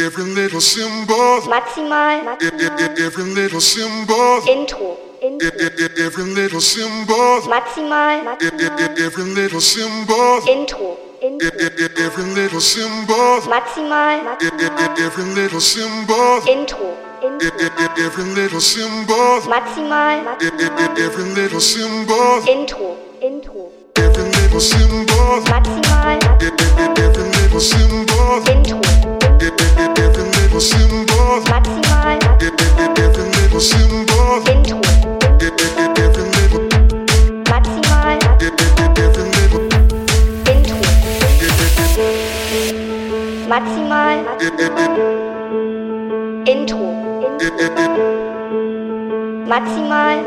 Every little symbol. Maximal. Every little symbol. Intro. Intro. Every little symbol. Maximal. Every little symbol. Intro. Intro. Every little symbol. Maximal. Every little symbol. Intro. Every little symbol. Maximal. Every little symbol. Intro. Intro. Every little symbol. Maximal. Every E- e- e-. Maximal. E- e- e-. Intro. E- e- e-. E- e- e-. E- e- e- e- e- e- e- e- Maximal.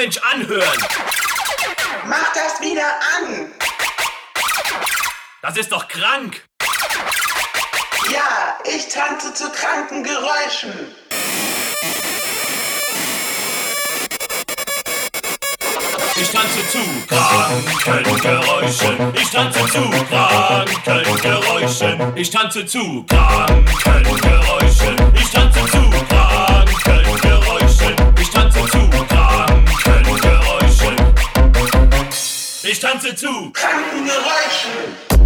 Mensch anhören. Mach das wieder an. Das ist doch krank. Ja, ich tanze zu kranken Geräuschen. Ich tanze zu kranken Geräuschen. Ich tanze zu kranken Geräuschen. Ich tanze zu kranken Geräuschen. Ich tanze zu. Kann reichen.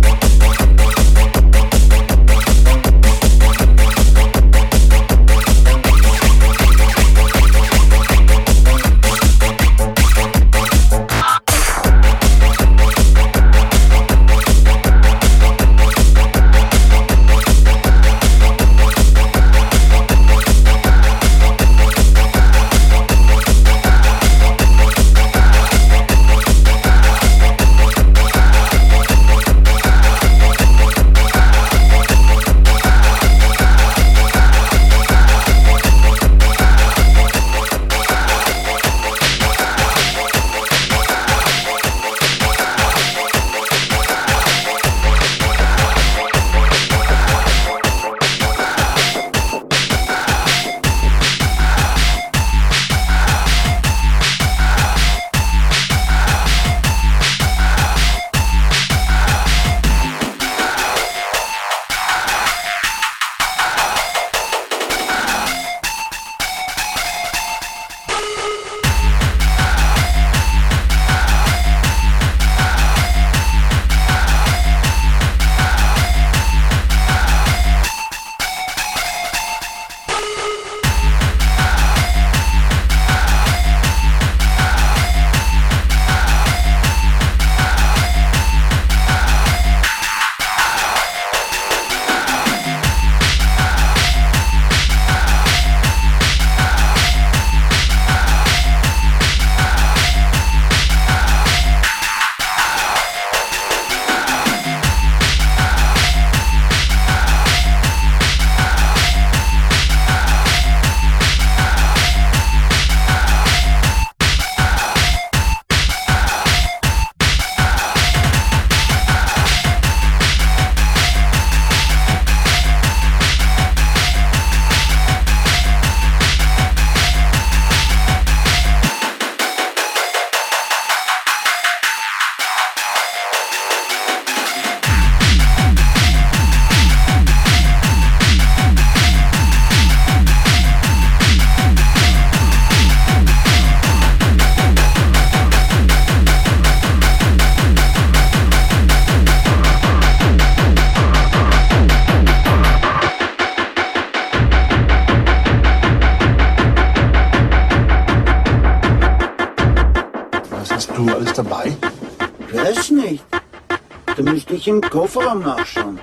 Ich im Kofferraum nachschauen.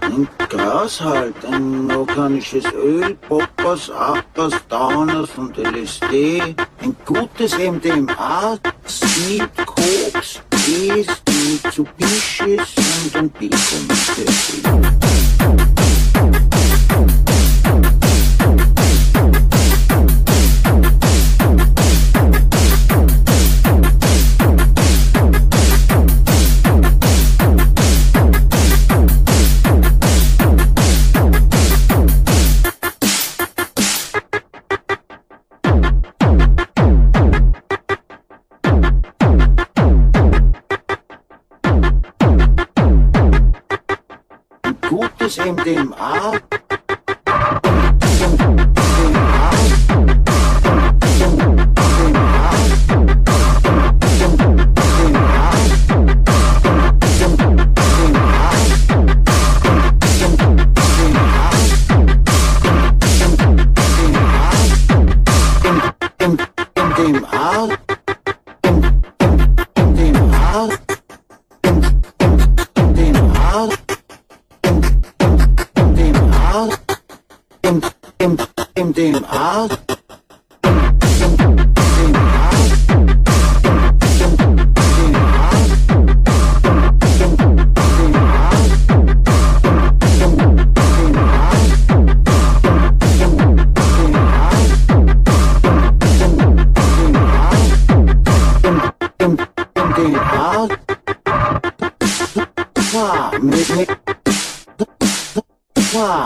Ein Gras halt, ein organisches Öl, Poppers, Appers, Downers und LSD, ein gutes MDMA, Speed, Koks, Tees, Mitsubishis und ein Bacon.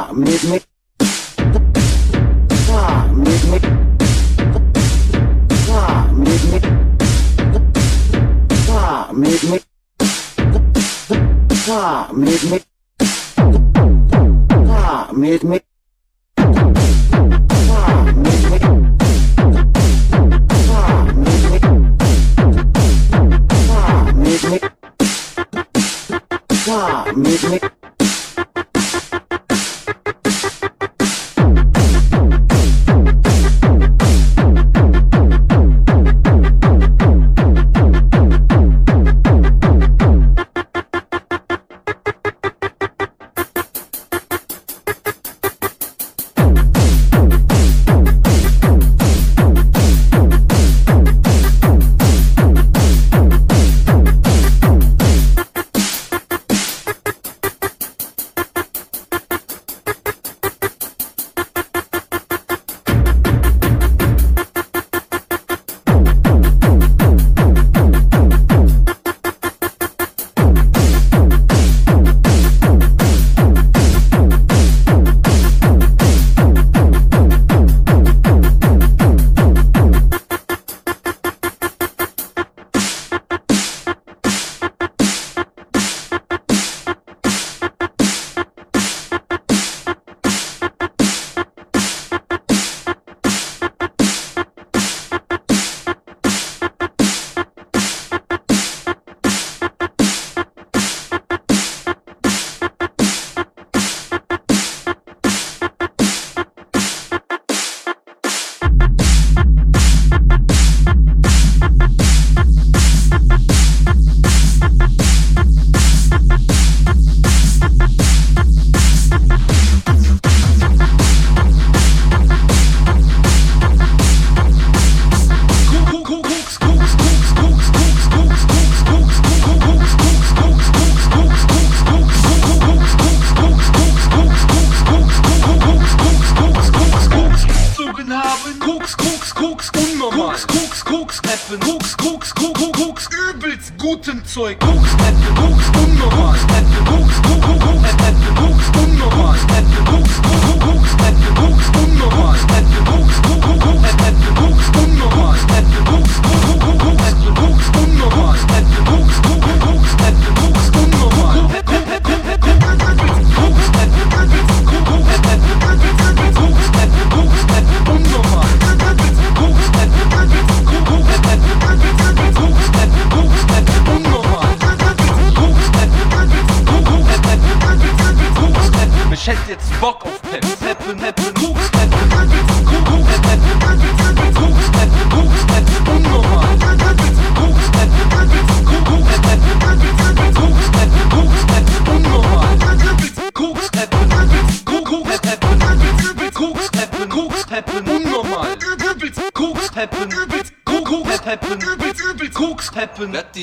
Ah, me, me. Ah, me, me. Ah, me, me. Ah, me, me. Ah, me, me. Ah, me, me. Wow, make me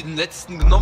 den letzten genommen.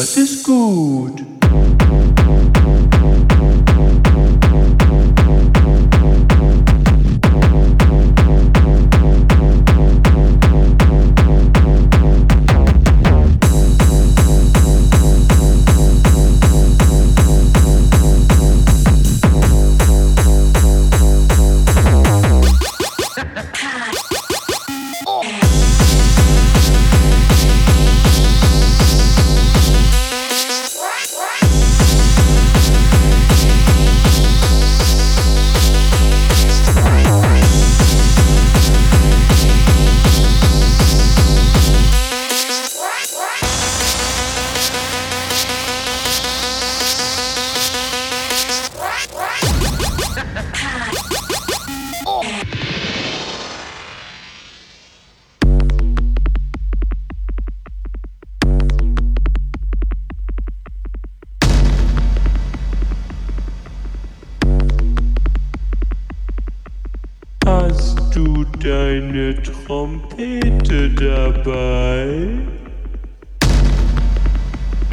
Das it's good.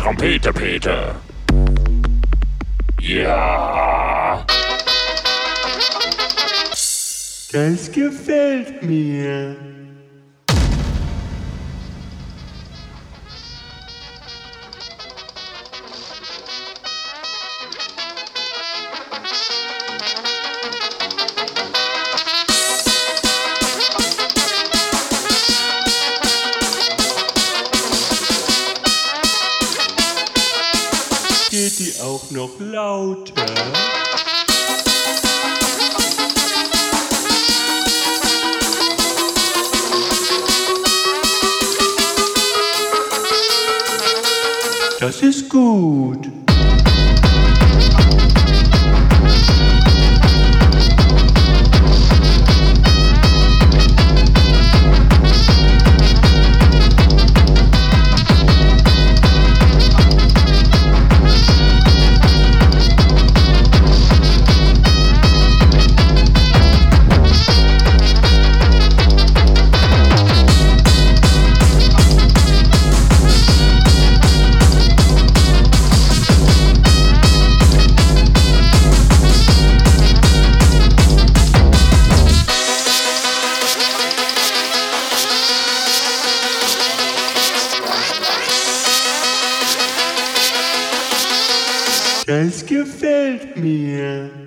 Trompete, Peter. Ja. Das gefällt mir. noch lauter. Das ist gut. Das gefällt mir.